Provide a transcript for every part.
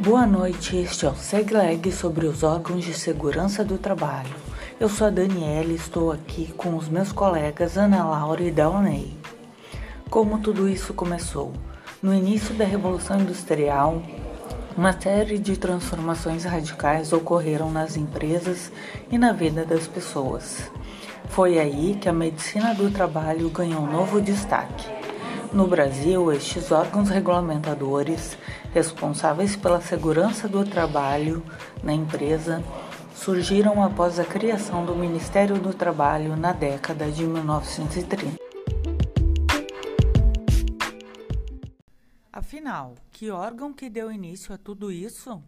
Boa noite, este é o SegLeg sobre os órgãos de segurança do trabalho. Eu sou a Daniela e estou aqui com os meus colegas Ana Laura e Dalney. Como tudo isso começou? No início da Revolução Industrial, uma série de transformações radicais ocorreram nas empresas e na vida das pessoas. Foi aí que a medicina do trabalho ganhou um novo destaque. No Brasil, estes órgãos regulamentadores, responsáveis pela segurança do trabalho na empresa, surgiram após a criação do Ministério do Trabalho na década de 1930. Afinal, que órgão que deu início a tudo isso?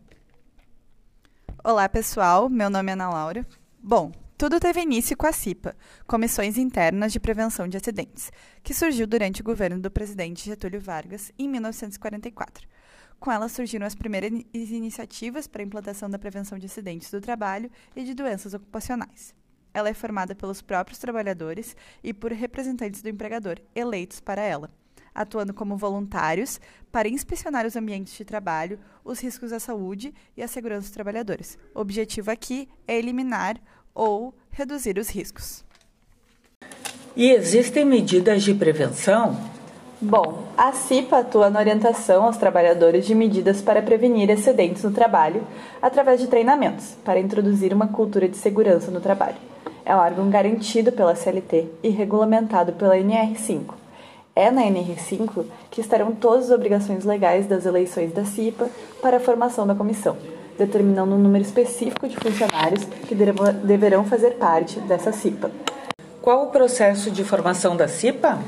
Olá, pessoal. Meu nome é Ana Laura. Bom, tudo teve início com a CIPA, Comissões Internas de Prevenção de Acidentes, que surgiu durante o governo do presidente Getúlio Vargas em 1944. Com ela surgiram as primeiras iniciativas para a implantação da prevenção de acidentes do trabalho e de doenças ocupacionais. Ela é formada pelos próprios trabalhadores e por representantes do empregador, eleitos para ela atuando como voluntários para inspecionar os ambientes de trabalho, os riscos à saúde e à segurança dos trabalhadores. O objetivo aqui é eliminar ou reduzir os riscos. E existem medidas de prevenção? Bom, a CIPA atua na orientação aos trabalhadores de medidas para prevenir acidentes no trabalho através de treinamentos para introduzir uma cultura de segurança no trabalho. É um órgão garantido pela CLT e regulamentado pela NR5. É na NR5 que estarão todas as obrigações legais das eleições da CIPA para a formação da comissão, determinando um número específico de funcionários que deverão fazer parte dessa CIPA. Qual o processo de formação da CIPA?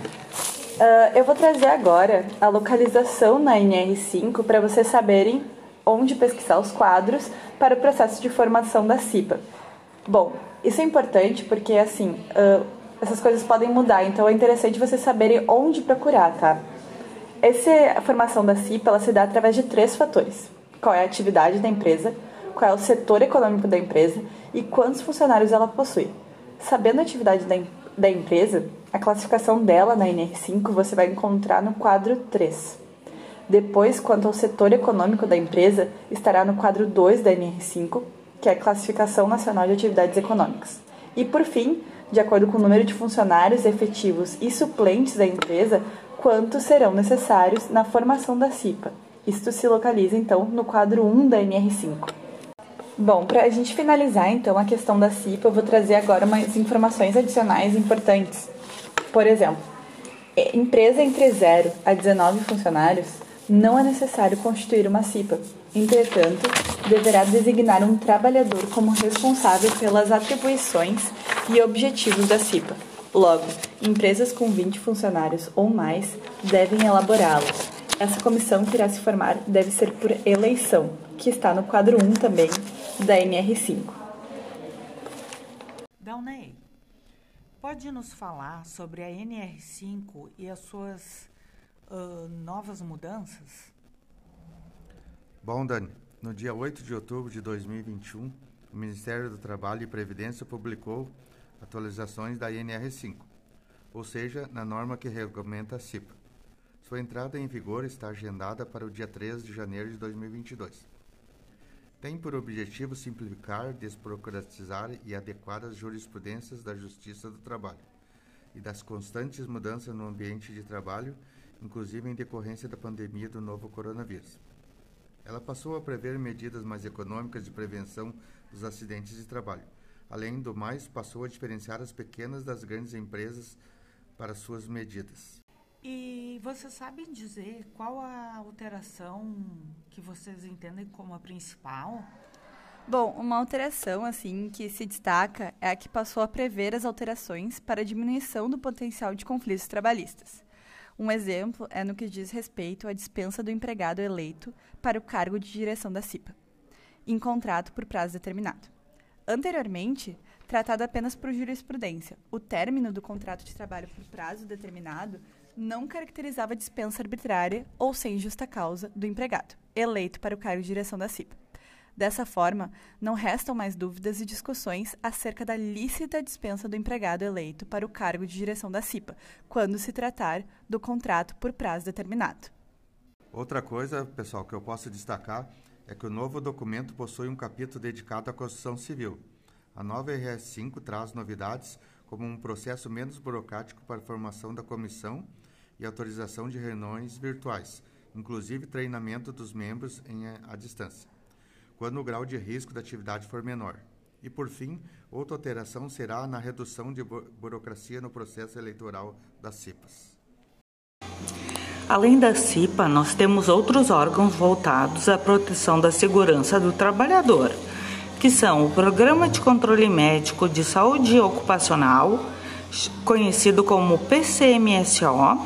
Uh, eu vou trazer agora a localização na NR5 para vocês saberem onde pesquisar os quadros para o processo de formação da CIPA. Bom, isso é importante porque, assim, uh, essas coisas podem mudar, então é interessante vocês saberem onde procurar, tá? Essa formação da CIPA ela se dá através de três fatores: qual é a atividade da empresa, qual é o setor econômico da empresa e quantos funcionários ela possui. Sabendo a atividade da, da empresa, a classificação dela na NR5 você vai encontrar no quadro 3. Depois, quanto ao setor econômico da empresa, estará no quadro 2 da NR5, que é a Classificação Nacional de Atividades Econômicas. E por fim, de acordo com o número de funcionários efetivos e suplentes da empresa, quantos serão necessários na formação da CIPA. Isto se localiza então no quadro 1 da NR5. Bom, para a gente finalizar então a questão da CIPA, eu vou trazer agora umas informações adicionais importantes. Por exemplo, empresa entre 0 a 19 funcionários não é necessário constituir uma CIPA. Entretanto, deverá designar um trabalhador como responsável pelas atribuições e objetivos da CIPA. Logo, empresas com 20 funcionários ou mais devem elaborá-los. Essa comissão que irá se formar deve ser por eleição, que está no quadro 1 também da NR5. Dalney, pode nos falar sobre a NR5 e as suas uh, novas mudanças? Bom, Dani, no dia 8 de outubro de 2021, o Ministério do Trabalho e Previdência publicou atualizações da INR5, ou seja, na norma que regulamenta a CIPA. Sua entrada em vigor está agendada para o dia 13 de janeiro de 2022. Tem por objetivo simplificar, desburocratizar e adequar as jurisprudências da Justiça do Trabalho e das constantes mudanças no ambiente de trabalho, inclusive em decorrência da pandemia do novo coronavírus. Ela passou a prever medidas mais econômicas de prevenção dos acidentes de trabalho, Além do mais, passou a diferenciar as pequenas das grandes empresas para suas medidas. E você sabe dizer qual a alteração que vocês entendem como a principal? Bom, uma alteração assim que se destaca é a que passou a prever as alterações para diminuição do potencial de conflitos trabalhistas. Um exemplo é no que diz respeito à dispensa do empregado eleito para o cargo de direção da CIPA, em contrato por prazo determinado. Anteriormente, tratado apenas por jurisprudência, o término do contrato de trabalho por prazo determinado não caracterizava dispensa arbitrária ou sem justa causa do empregado, eleito para o cargo de direção da CIPA. Dessa forma, não restam mais dúvidas e discussões acerca da lícita dispensa do empregado eleito para o cargo de direção da CIPA, quando se tratar do contrato por prazo determinado. Outra coisa, pessoal, que eu posso destacar é que o novo documento possui um capítulo dedicado à construção civil. A nova RS 5 traz novidades como um processo menos burocrático para a formação da comissão e autorização de reuniões virtuais, inclusive treinamento dos membros em a, a distância, quando o grau de risco da atividade for menor. E, por fim, outra alteração será na redução de bu burocracia no processo eleitoral das CIPAs. Além da CIPA, nós temos outros órgãos voltados à proteção da segurança do trabalhador, que são o Programa de Controle Médico de Saúde Ocupacional, conhecido como PCMSO,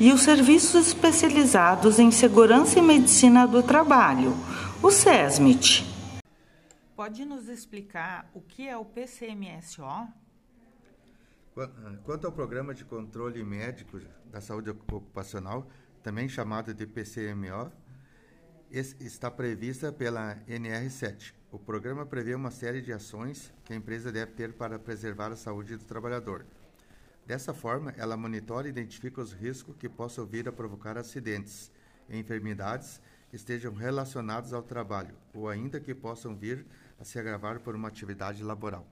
e os serviços especializados em segurança e medicina do trabalho, o SESMIT. Pode nos explicar o que é o PCMSO? Quanto ao Programa de Controle Médico da Saúde Ocupacional, também chamado de PCMO, está prevista pela NR7. O programa prevê uma série de ações que a empresa deve ter para preservar a saúde do trabalhador. Dessa forma, ela monitora e identifica os riscos que possam vir a provocar acidentes e enfermidades que estejam relacionados ao trabalho ou ainda que possam vir a se agravar por uma atividade laboral.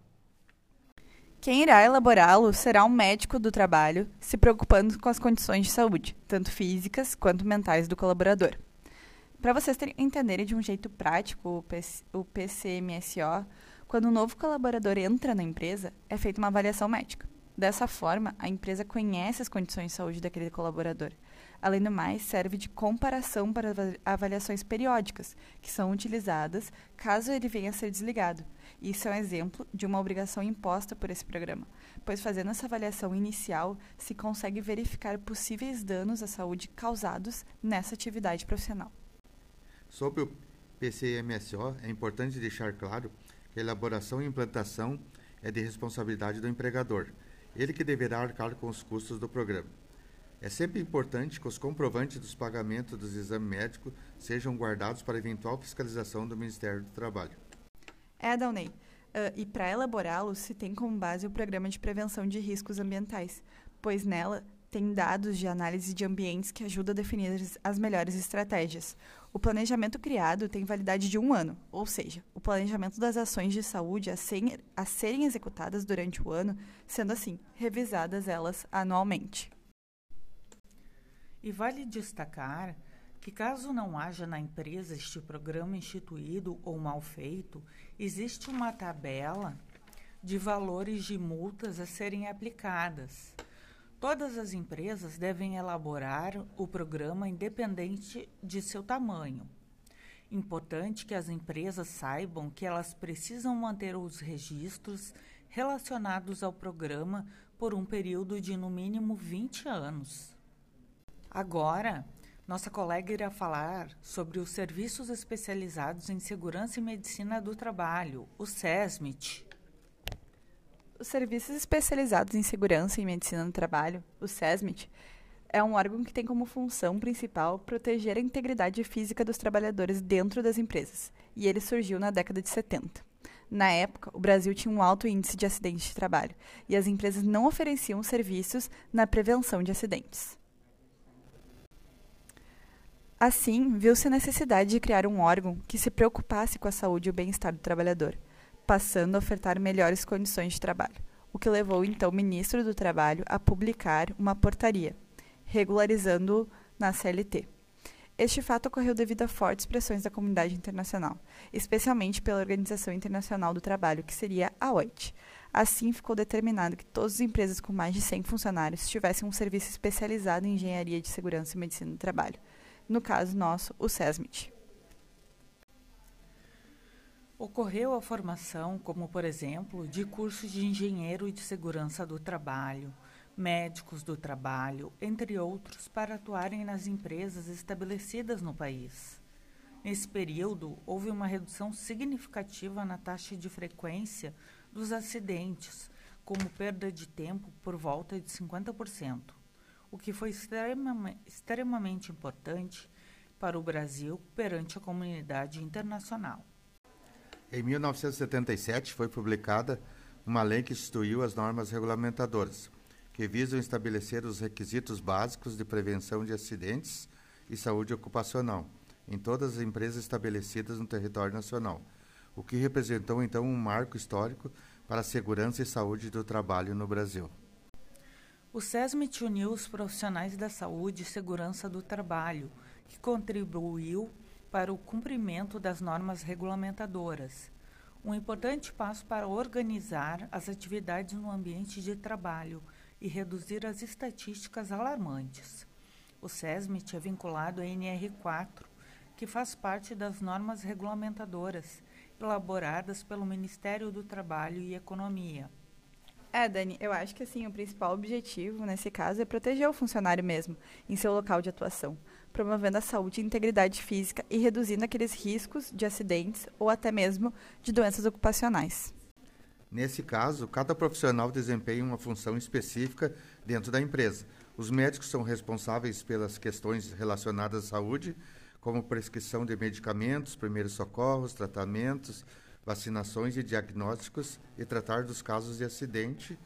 Quem irá elaborá-lo será um médico do trabalho, se preocupando com as condições de saúde, tanto físicas quanto mentais do colaborador. Para vocês terem, entenderem de um jeito prático o PCMSO, quando um novo colaborador entra na empresa, é feita uma avaliação médica. Dessa forma, a empresa conhece as condições de saúde daquele colaborador. Além do mais, serve de comparação para avaliações periódicas, que são utilizadas caso ele venha a ser desligado. Isso é um exemplo de uma obrigação imposta por esse programa, pois fazendo essa avaliação inicial se consegue verificar possíveis danos à saúde causados nessa atividade profissional. Sobre o PCMSO, é importante deixar claro que a elaboração e implantação é de responsabilidade do empregador, ele que deverá arcar com os custos do programa. É sempre importante que os comprovantes dos pagamentos dos exames médicos sejam guardados para eventual fiscalização do Ministério do Trabalho. É, Dalney. Uh, e para elaborá-lo, se tem como base o Programa de Prevenção de Riscos Ambientais, pois nela tem dados de análise de ambientes que ajudam a definir as melhores estratégias. O planejamento criado tem validade de um ano, ou seja, o planejamento das ações de saúde a, a serem executadas durante o ano, sendo assim, revisadas elas anualmente. E vale destacar que, caso não haja na empresa este programa instituído ou mal feito, existe uma tabela de valores de multas a serem aplicadas. Todas as empresas devem elaborar o programa independente de seu tamanho. Importante que as empresas saibam que elas precisam manter os registros relacionados ao programa por um período de no mínimo 20 anos. Agora, nossa colega irá falar sobre os serviços especializados em segurança e medicina do trabalho, o SESMIT. Os serviços especializados em segurança e medicina do trabalho, o SESMIT, é um órgão que tem como função principal proteger a integridade física dos trabalhadores dentro das empresas, e ele surgiu na década de 70. Na época, o Brasil tinha um alto índice de acidentes de trabalho, e as empresas não ofereciam serviços na prevenção de acidentes. Assim, viu-se a necessidade de criar um órgão que se preocupasse com a saúde e o bem-estar do trabalhador, passando a ofertar melhores condições de trabalho, o que levou então o ministro do Trabalho a publicar uma portaria, regularizando na CLT. Este fato ocorreu devido a fortes pressões da comunidade internacional, especialmente pela Organização Internacional do Trabalho, que seria a OIT. Assim, ficou determinado que todas as empresas com mais de 100 funcionários tivessem um serviço especializado em engenharia de segurança e medicina do trabalho, no caso nosso, o SESMIT. Ocorreu a formação, como por exemplo, de cursos de engenheiro de segurança do trabalho, médicos do trabalho, entre outros, para atuarem nas empresas estabelecidas no país. Nesse período, houve uma redução significativa na taxa de frequência dos acidentes, como perda de tempo por volta de 50% o que foi extremamente importante para o Brasil perante a comunidade internacional. Em 1977 foi publicada uma lei que instituiu as normas regulamentadoras, que visam estabelecer os requisitos básicos de prevenção de acidentes e saúde ocupacional, em todas as empresas estabelecidas no território nacional, o que representou então um marco histórico para a segurança e saúde do trabalho no Brasil. O SESMIT uniu os profissionais da saúde e segurança do trabalho, que contribuiu para o cumprimento das normas regulamentadoras. Um importante passo para organizar as atividades no ambiente de trabalho e reduzir as estatísticas alarmantes. O SESMIT é vinculado à NR4, que faz parte das normas regulamentadoras elaboradas pelo Ministério do Trabalho e Economia. É, Dani, eu acho que assim o principal objetivo nesse caso é proteger o funcionário mesmo em seu local de atuação, promovendo a saúde e integridade física e reduzindo aqueles riscos de acidentes ou até mesmo de doenças ocupacionais. Nesse caso, cada profissional desempenha uma função específica dentro da empresa. Os médicos são responsáveis pelas questões relacionadas à saúde, como prescrição de medicamentos, primeiros socorros, tratamentos, vacinações e diagnósticos e tratar dos casos de acidente,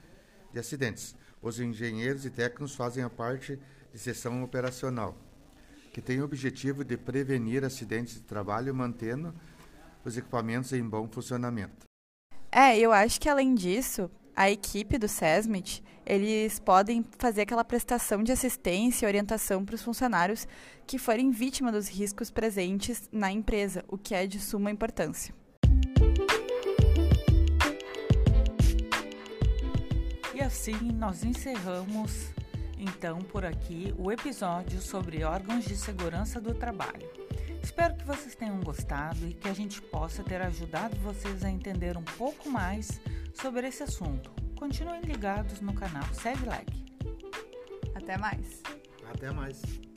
de acidentes. Os engenheiros e técnicos fazem a parte de seção operacional, que tem o objetivo de prevenir acidentes de trabalho mantendo os equipamentos em bom funcionamento. É, eu acho que além disso, a equipe do SESMIT, eles podem fazer aquela prestação de assistência e orientação para os funcionários que forem vítima dos riscos presentes na empresa, o que é de suma importância. Assim nós encerramos então por aqui o episódio sobre órgãos de segurança do trabalho. Espero que vocês tenham gostado e que a gente possa ter ajudado vocês a entender um pouco mais sobre esse assunto. Continuem ligados no canal SegLeg. Até mais. Até mais.